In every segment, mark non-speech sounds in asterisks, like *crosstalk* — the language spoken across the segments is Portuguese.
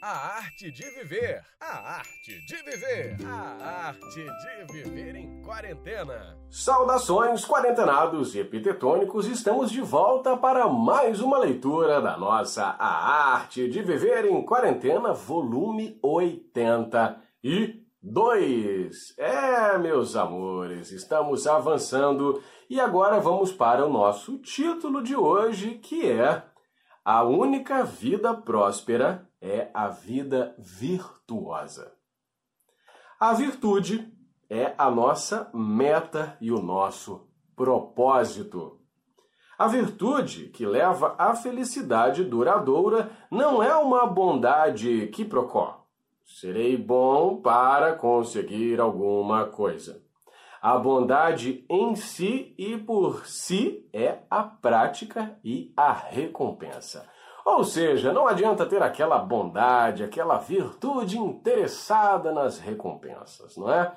A arte de viver. A arte de viver. A arte de viver em quarentena. Saudações, quarentenados e epitetônicos. Estamos de volta para mais uma leitura da nossa A Arte de Viver em Quarentena, volume 82. É, meus amores, estamos avançando e agora vamos para o nosso título de hoje, que é A única vida próspera é a vida virtuosa. A virtude é a nossa meta e o nosso propósito. A virtude que leva à felicidade duradoura não é uma bondade que procó. Serei bom para conseguir alguma coisa. A bondade em si e por si é a prática e a recompensa. Ou seja, não adianta ter aquela bondade, aquela virtude interessada nas recompensas, não é?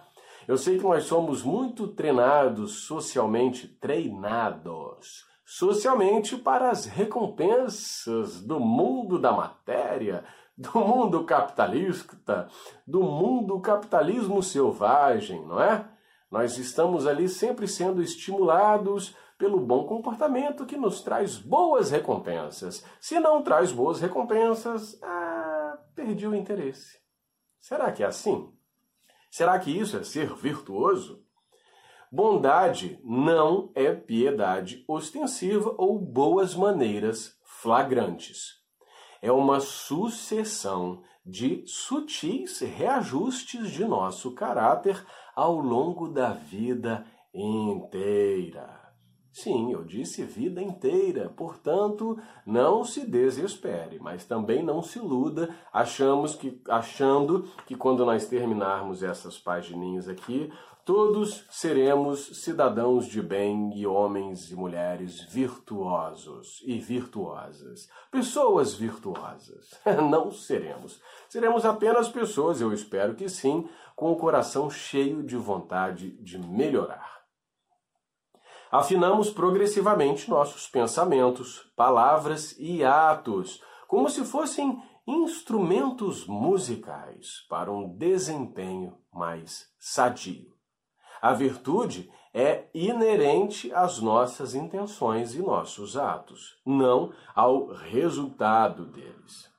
Eu sei que nós somos muito treinados socialmente, treinados socialmente para as recompensas do mundo da matéria, do mundo capitalista, do mundo capitalismo selvagem, não é? Nós estamos ali sempre sendo estimulados pelo bom comportamento que nos traz boas recompensas. Se não traz boas recompensas, ah, perdi o interesse. Será que é assim? Será que isso é ser virtuoso? Bondade não é piedade ostensiva ou boas maneiras flagrantes. É uma sucessão de sutis reajustes de nosso caráter ao longo da vida inteira. Sim, eu disse vida inteira. Portanto, não se desespere, mas também não se iluda, achamos que achando que quando nós terminarmos essas pagininhas aqui, todos seremos cidadãos de bem e homens e mulheres virtuosos e virtuosas. Pessoas virtuosas. *laughs* Não seremos. Seremos apenas pessoas, eu espero que sim, com o coração cheio de vontade de melhorar afinamos progressivamente nossos pensamentos, palavras e atos, como se fossem instrumentos musicais para um desempenho mais sadio. A virtude é inerente às nossas intenções e nossos atos, não ao resultado deles.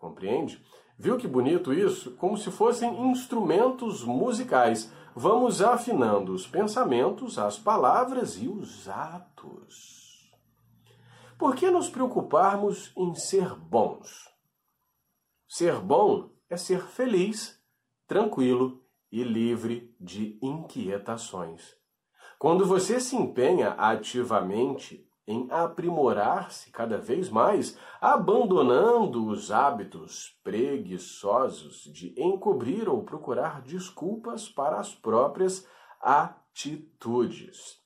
Compreende? Viu que bonito isso? Como se fossem instrumentos musicais vamos afinando os pensamentos, as palavras e os atos. Por que nos preocuparmos em ser bons? Ser bom é ser feliz, tranquilo e livre de inquietações. Quando você se empenha ativamente em aprimorar-se cada vez mais, abandonando os hábitos preguiçosos de encobrir ou procurar desculpas para as próprias atitudes.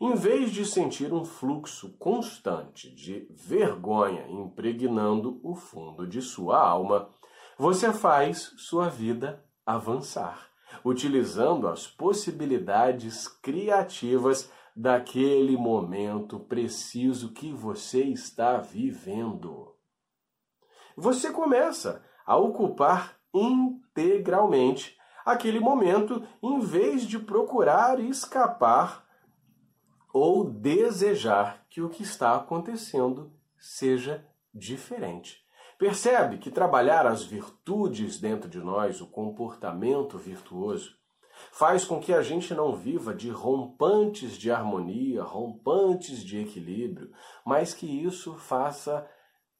Em vez de sentir um fluxo constante de vergonha impregnando o fundo de sua alma, você faz sua vida avançar, utilizando as possibilidades criativas daquele momento preciso que você está vivendo. Você começa a ocupar integralmente aquele momento em vez de procurar escapar ou desejar que o que está acontecendo seja diferente. Percebe que trabalhar as virtudes dentro de nós, o comportamento virtuoso, faz com que a gente não viva de rompantes de harmonia, rompantes de equilíbrio, mas que isso faça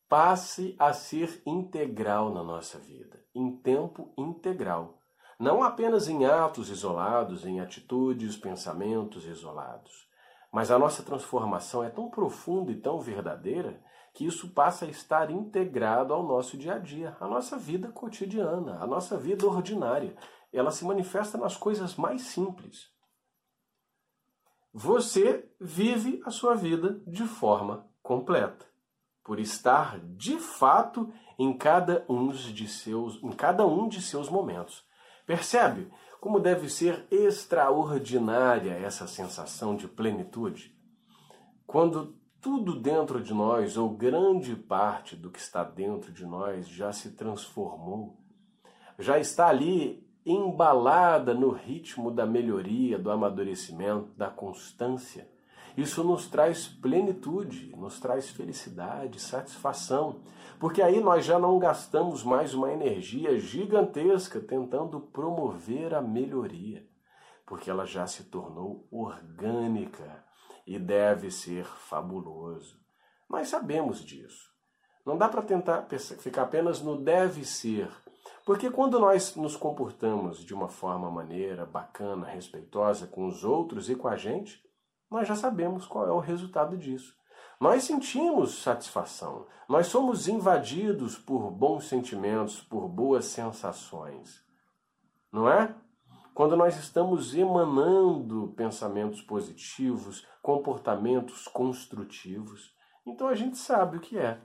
passe a ser integral na nossa vida, em tempo integral. Não apenas em atos isolados, em atitudes, pensamentos isolados. Mas a nossa transformação é tão profunda e tão verdadeira que isso passa a estar integrado ao nosso dia a dia, à nossa vida cotidiana, à nossa vida ordinária ela se manifesta nas coisas mais simples. Você vive a sua vida de forma completa, por estar de fato em cada um de seus, em cada um de seus momentos. Percebe como deve ser extraordinária essa sensação de plenitude? Quando tudo dentro de nós, ou grande parte do que está dentro de nós, já se transformou, já está ali embalada no ritmo da melhoria, do amadurecimento, da constância. Isso nos traz plenitude, nos traz felicidade, satisfação, porque aí nós já não gastamos mais uma energia gigantesca tentando promover a melhoria, porque ela já se tornou orgânica e deve ser fabuloso. Nós sabemos disso. Não dá para tentar ficar apenas no deve ser, porque quando nós nos comportamos de uma forma maneira, bacana, respeitosa com os outros e com a gente, nós já sabemos qual é o resultado disso. Nós sentimos satisfação, nós somos invadidos por bons sentimentos, por boas sensações. Não é? Quando nós estamos emanando pensamentos positivos, comportamentos construtivos, então a gente sabe o que é.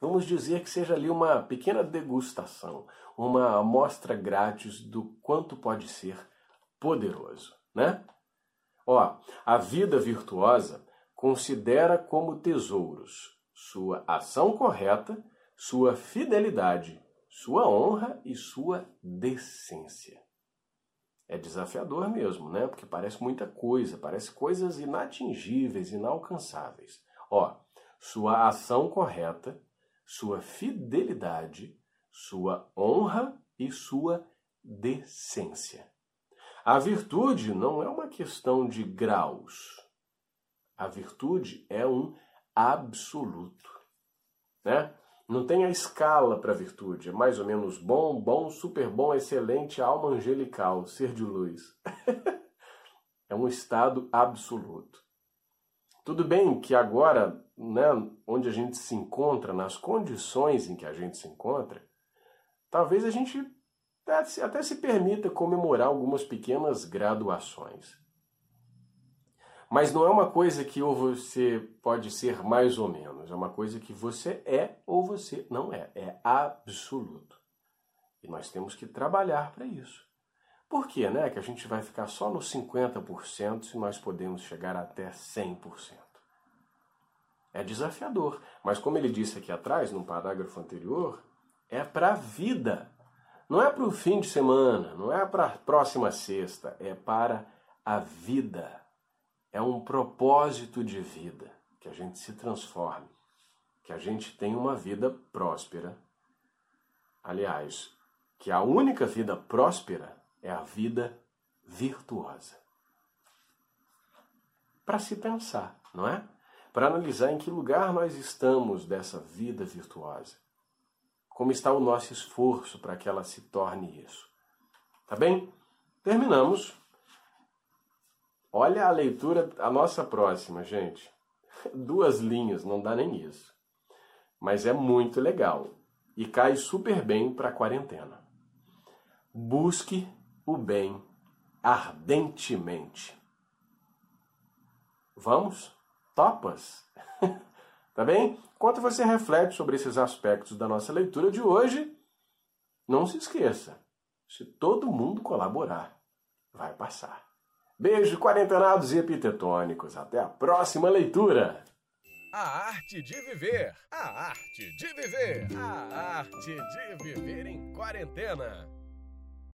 Vamos dizer que seja ali uma pequena degustação, uma amostra grátis do quanto pode ser poderoso, né? Ó, a vida virtuosa considera como tesouros sua ação correta, sua fidelidade, sua honra e sua decência. É desafiador mesmo, né? Porque parece muita coisa, parece coisas inatingíveis, inalcançáveis. Ó, sua ação correta, sua fidelidade, sua honra e sua decência. A virtude não é uma questão de graus. A virtude é um absoluto. Né? Não tem a escala para a virtude. É mais ou menos bom, bom, super bom, excelente, alma angelical, ser de luz. *laughs* é um estado absoluto. Tudo bem que agora, né, onde a gente se encontra, nas condições em que a gente se encontra, talvez a gente até se permita comemorar algumas pequenas graduações. Mas não é uma coisa que ou você pode ser mais ou menos, é uma coisa que você é ou você não é, é absoluto. E nós temos que trabalhar para isso. Por que, né, que a gente vai ficar só nos 50% se nós podemos chegar até 100%? É desafiador, mas como ele disse aqui atrás, no parágrafo anterior, é para a vida não é para o fim de semana, não é para a próxima sexta, é para a vida. É um propósito de vida que a gente se transforme, que a gente tenha uma vida próspera. Aliás, que a única vida próspera é a vida virtuosa. Para se pensar, não é? Para analisar em que lugar nós estamos dessa vida virtuosa como está o nosso esforço para que ela se torne isso. Tá bem? Terminamos. Olha a leitura, a nossa próxima, gente. *laughs* Duas linhas, não dá nem isso. Mas é muito legal e cai super bem para a quarentena. Busque o bem ardentemente. Vamos? Topas? *laughs* Tá bem? Enquanto você reflete sobre esses aspectos da nossa leitura de hoje, não se esqueça: se todo mundo colaborar, vai passar. Beijo, quarentenados e epitetônicos. Até a próxima leitura! A arte de viver, a arte de viver, a arte de viver em quarentena.